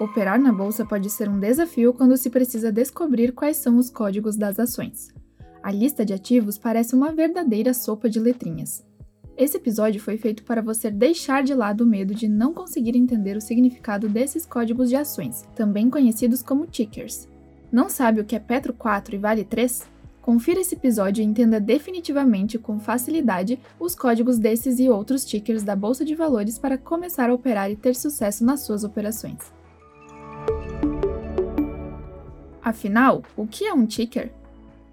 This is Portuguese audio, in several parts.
Operar na bolsa pode ser um desafio quando se precisa descobrir quais são os códigos das ações. A lista de ativos parece uma verdadeira sopa de letrinhas. Esse episódio foi feito para você deixar de lado o medo de não conseguir entender o significado desses códigos de ações, também conhecidos como tickers. Não sabe o que é Petro 4 e Vale 3? Confira esse episódio e entenda definitivamente com facilidade os códigos desses e outros tickers da Bolsa de Valores para começar a operar e ter sucesso nas suas operações. Afinal, o que é um ticker?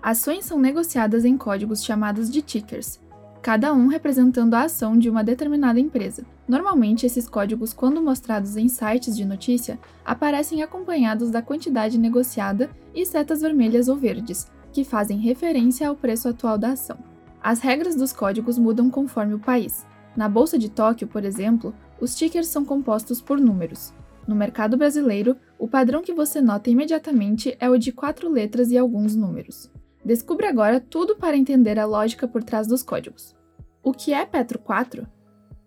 Ações são negociadas em códigos chamados de tickers, cada um representando a ação de uma determinada empresa. Normalmente, esses códigos, quando mostrados em sites de notícia, aparecem acompanhados da quantidade negociada e setas vermelhas ou verdes, que fazem referência ao preço atual da ação. As regras dos códigos mudam conforme o país. Na Bolsa de Tóquio, por exemplo, os tickers são compostos por números. No mercado brasileiro, o padrão que você nota imediatamente é o de quatro letras e alguns números. Descubra agora tudo para entender a lógica por trás dos códigos. O que é Petro 4?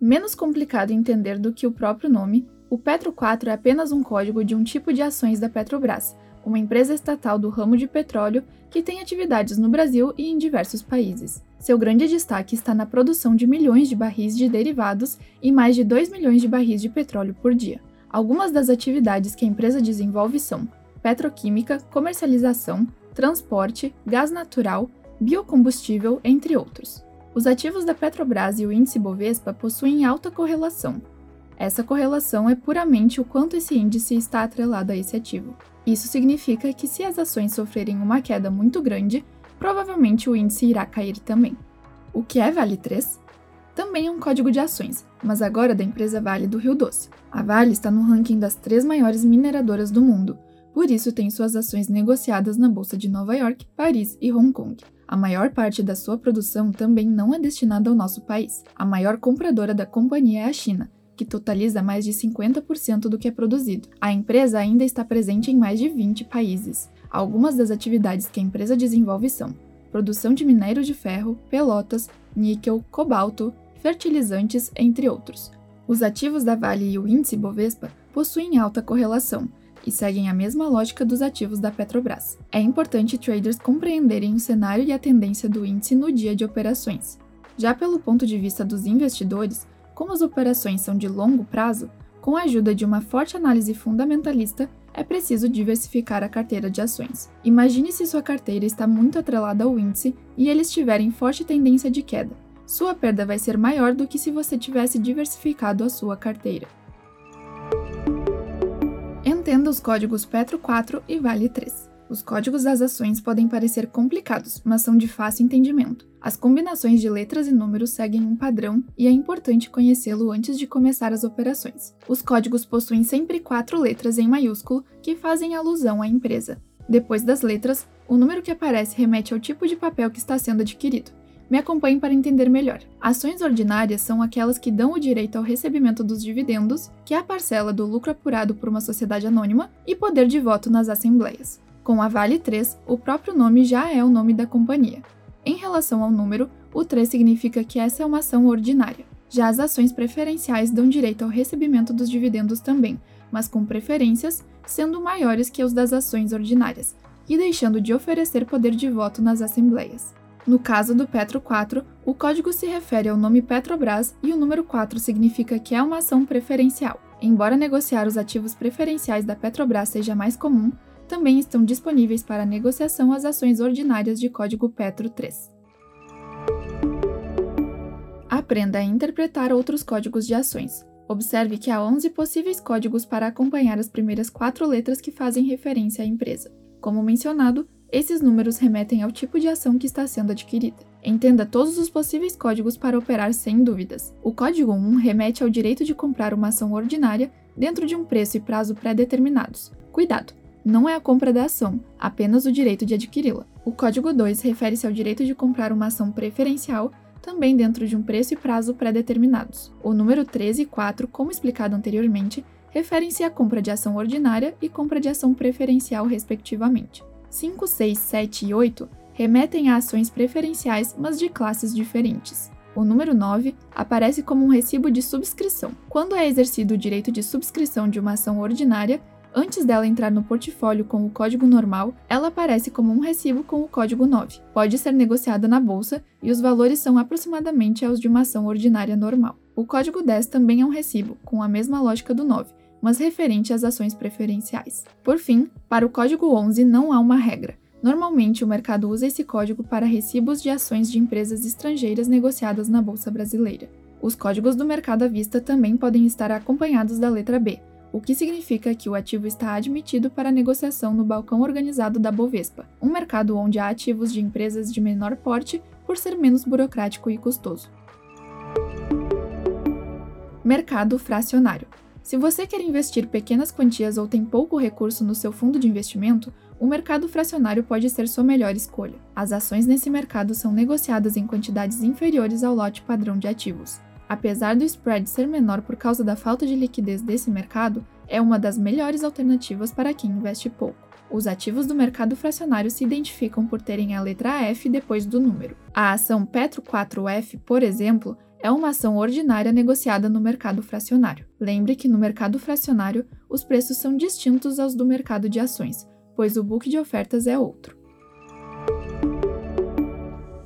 Menos complicado entender do que o próprio nome, o Petro 4 é apenas um código de um tipo de ações da Petrobras, uma empresa estatal do ramo de petróleo que tem atividades no Brasil e em diversos países. Seu grande destaque está na produção de milhões de barris de derivados e mais de 2 milhões de barris de petróleo por dia. Algumas das atividades que a empresa desenvolve são petroquímica, comercialização, transporte, gás natural, biocombustível, entre outros. Os ativos da Petrobras e o índice Bovespa possuem alta correlação. Essa correlação é puramente o quanto esse índice está atrelado a esse ativo. Isso significa que se as ações sofrerem uma queda muito grande, provavelmente o índice irá cair também. O que é Vale 3? Também é um código de ações, mas agora da empresa Vale do Rio Doce. A Vale está no ranking das três maiores mineradoras do mundo, por isso tem suas ações negociadas na Bolsa de Nova York, Paris e Hong Kong. A maior parte da sua produção também não é destinada ao nosso país. A maior compradora da companhia é a China, que totaliza mais de 50% do que é produzido. A empresa ainda está presente em mais de 20 países. Algumas das atividades que a empresa desenvolve são produção de minério de ferro, pelotas, níquel, cobalto, fertilizantes, entre outros. Os ativos da Vale e o índice Bovespa possuem alta correlação e seguem a mesma lógica dos ativos da Petrobras. É importante traders compreenderem o cenário e a tendência do índice no dia de operações. Já pelo ponto de vista dos investidores, como as operações são de longo prazo, com a ajuda de uma forte análise fundamentalista, é preciso diversificar a carteira de ações. Imagine se sua carteira está muito atrelada ao índice e ele estiver em forte tendência de queda. Sua perda vai ser maior do que se você tivesse diversificado a sua carteira. Entenda os códigos Petro 4 e Vale 3. Os códigos das ações podem parecer complicados, mas são de fácil entendimento. As combinações de letras e números seguem um padrão e é importante conhecê-lo antes de começar as operações. Os códigos possuem sempre quatro letras em maiúsculo que fazem alusão à empresa. Depois das letras, o número que aparece remete ao tipo de papel que está sendo adquirido. Me acompanhe para entender melhor. Ações ordinárias são aquelas que dão o direito ao recebimento dos dividendos, que é a parcela do lucro apurado por uma sociedade anônima, e poder de voto nas assembleias. Com a Vale 3, o próprio nome já é o nome da companhia. Em relação ao número, o 3 significa que essa é uma ação ordinária. Já as ações preferenciais dão direito ao recebimento dos dividendos também, mas com preferências sendo maiores que os das ações ordinárias, e deixando de oferecer poder de voto nas assembleias. No caso do Petro 4, o código se refere ao nome Petrobras e o número 4 significa que é uma ação preferencial. Embora negociar os ativos preferenciais da Petrobras seja mais comum, também estão disponíveis para negociação as ações ordinárias de código Petro 3. Aprenda a interpretar outros códigos de ações. Observe que há 11 possíveis códigos para acompanhar as primeiras quatro letras que fazem referência à empresa. Como mencionado, esses números remetem ao tipo de ação que está sendo adquirida. Entenda todos os possíveis códigos para operar sem dúvidas. O código 1 remete ao direito de comprar uma ação ordinária dentro de um preço e prazo pré-determinados. Cuidado! não é a compra da ação, apenas o direito de adquiri-la. O código 2 refere-se ao direito de comprar uma ação preferencial, também dentro de um preço e prazo pré-determinados. O número 3 e 4, como explicado anteriormente, referem-se à compra de ação ordinária e compra de ação preferencial, respectivamente. 5, 6, 7 e 8 remetem a ações preferenciais, mas de classes diferentes. O número 9 aparece como um recibo de subscrição. Quando é exercido o direito de subscrição de uma ação ordinária, Antes dela entrar no portfólio com o código normal, ela aparece como um recibo com o código 9. Pode ser negociada na bolsa e os valores são aproximadamente os de uma ação ordinária normal. O código 10 também é um recibo, com a mesma lógica do 9, mas referente às ações preferenciais. Por fim, para o código 11 não há uma regra. Normalmente, o mercado usa esse código para recibos de ações de empresas estrangeiras negociadas na bolsa brasileira. Os códigos do mercado à vista também podem estar acompanhados da letra B, o que significa que o ativo está admitido para negociação no balcão organizado da Bovespa, um mercado onde há ativos de empresas de menor porte por ser menos burocrático e custoso. Mercado fracionário. Se você quer investir pequenas quantias ou tem pouco recurso no seu fundo de investimento, o mercado fracionário pode ser sua melhor escolha. As ações nesse mercado são negociadas em quantidades inferiores ao lote padrão de ativos. Apesar do spread ser menor por causa da falta de liquidez desse mercado, é uma das melhores alternativas para quem investe pouco. Os ativos do mercado fracionário se identificam por terem a letra F depois do número. A ação Petro 4F, por exemplo, é uma ação ordinária negociada no mercado fracionário. Lembre que no mercado fracionário os preços são distintos aos do mercado de ações, pois o book de ofertas é outro.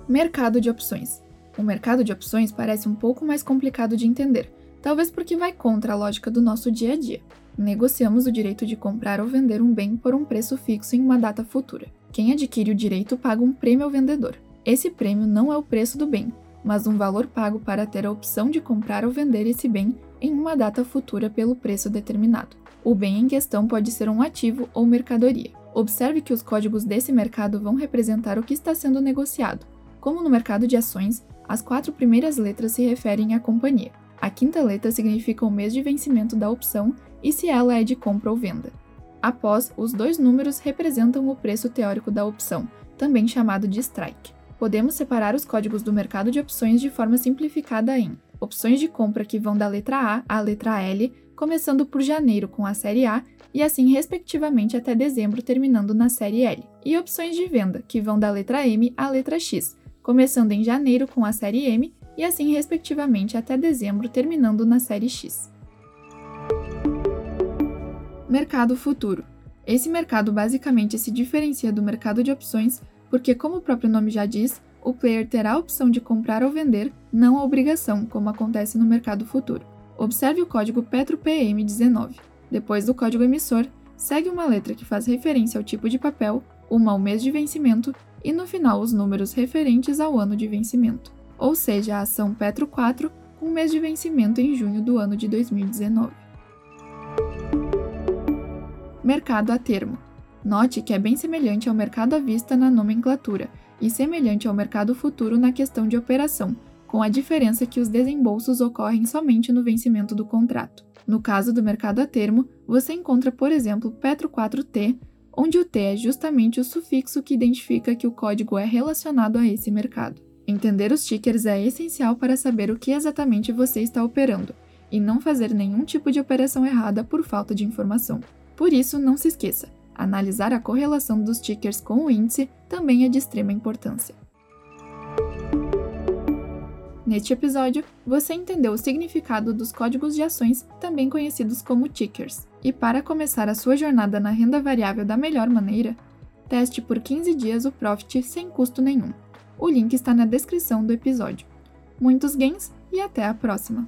Mercado de opções. O mercado de opções parece um pouco mais complicado de entender, talvez porque vai contra a lógica do nosso dia a dia. Negociamos o direito de comprar ou vender um bem por um preço fixo em uma data futura. Quem adquire o direito paga um prêmio ao vendedor. Esse prêmio não é o preço do bem, mas um valor pago para ter a opção de comprar ou vender esse bem em uma data futura pelo preço determinado. O bem em questão pode ser um ativo ou mercadoria. Observe que os códigos desse mercado vão representar o que está sendo negociado. Como no mercado de ações, as quatro primeiras letras se referem à companhia. A quinta letra significa o mês de vencimento da opção e se ela é de compra ou venda. Após, os dois números representam o preço teórico da opção, também chamado de strike. Podemos separar os códigos do mercado de opções de forma simplificada em opções de compra que vão da letra A à letra L, começando por janeiro com a série A e assim respectivamente até dezembro terminando na série L, e opções de venda que vão da letra M à letra X, começando em janeiro com a série M e assim respectivamente até dezembro, terminando na série X. Mercado futuro. Esse mercado basicamente se diferencia do mercado de opções porque, como o próprio nome já diz, o player terá a opção de comprar ou vender, não a obrigação, como acontece no mercado futuro. Observe o código PetroPM19. Depois do código emissor, segue uma letra que faz referência ao tipo de papel, uma ao mês de vencimento e no final os números referentes ao ano de vencimento, ou seja, a ação Petro 4 com mês de vencimento em junho do ano de 2019. Mercado a termo. Note que é bem semelhante ao mercado à vista na nomenclatura e semelhante ao mercado futuro na questão de operação, com a diferença que os desembolsos ocorrem somente no vencimento do contrato. No caso do mercado a termo, você encontra, por exemplo, Petro 4T, onde o T é justamente o sufixo que identifica que o código é relacionado a esse mercado. Entender os tickers é essencial para saber o que exatamente você está operando e não fazer nenhum tipo de operação errada por falta de informação. Por isso, não se esqueça, analisar a correlação dos tickers com o índice também é de extrema importância. Neste episódio, você entendeu o significado dos códigos de ações, também conhecidos como tickers. E para começar a sua jornada na renda variável da melhor maneira, teste por 15 dias o Profit sem custo nenhum. O link está na descrição do episódio. Muitos gains e até a próxima!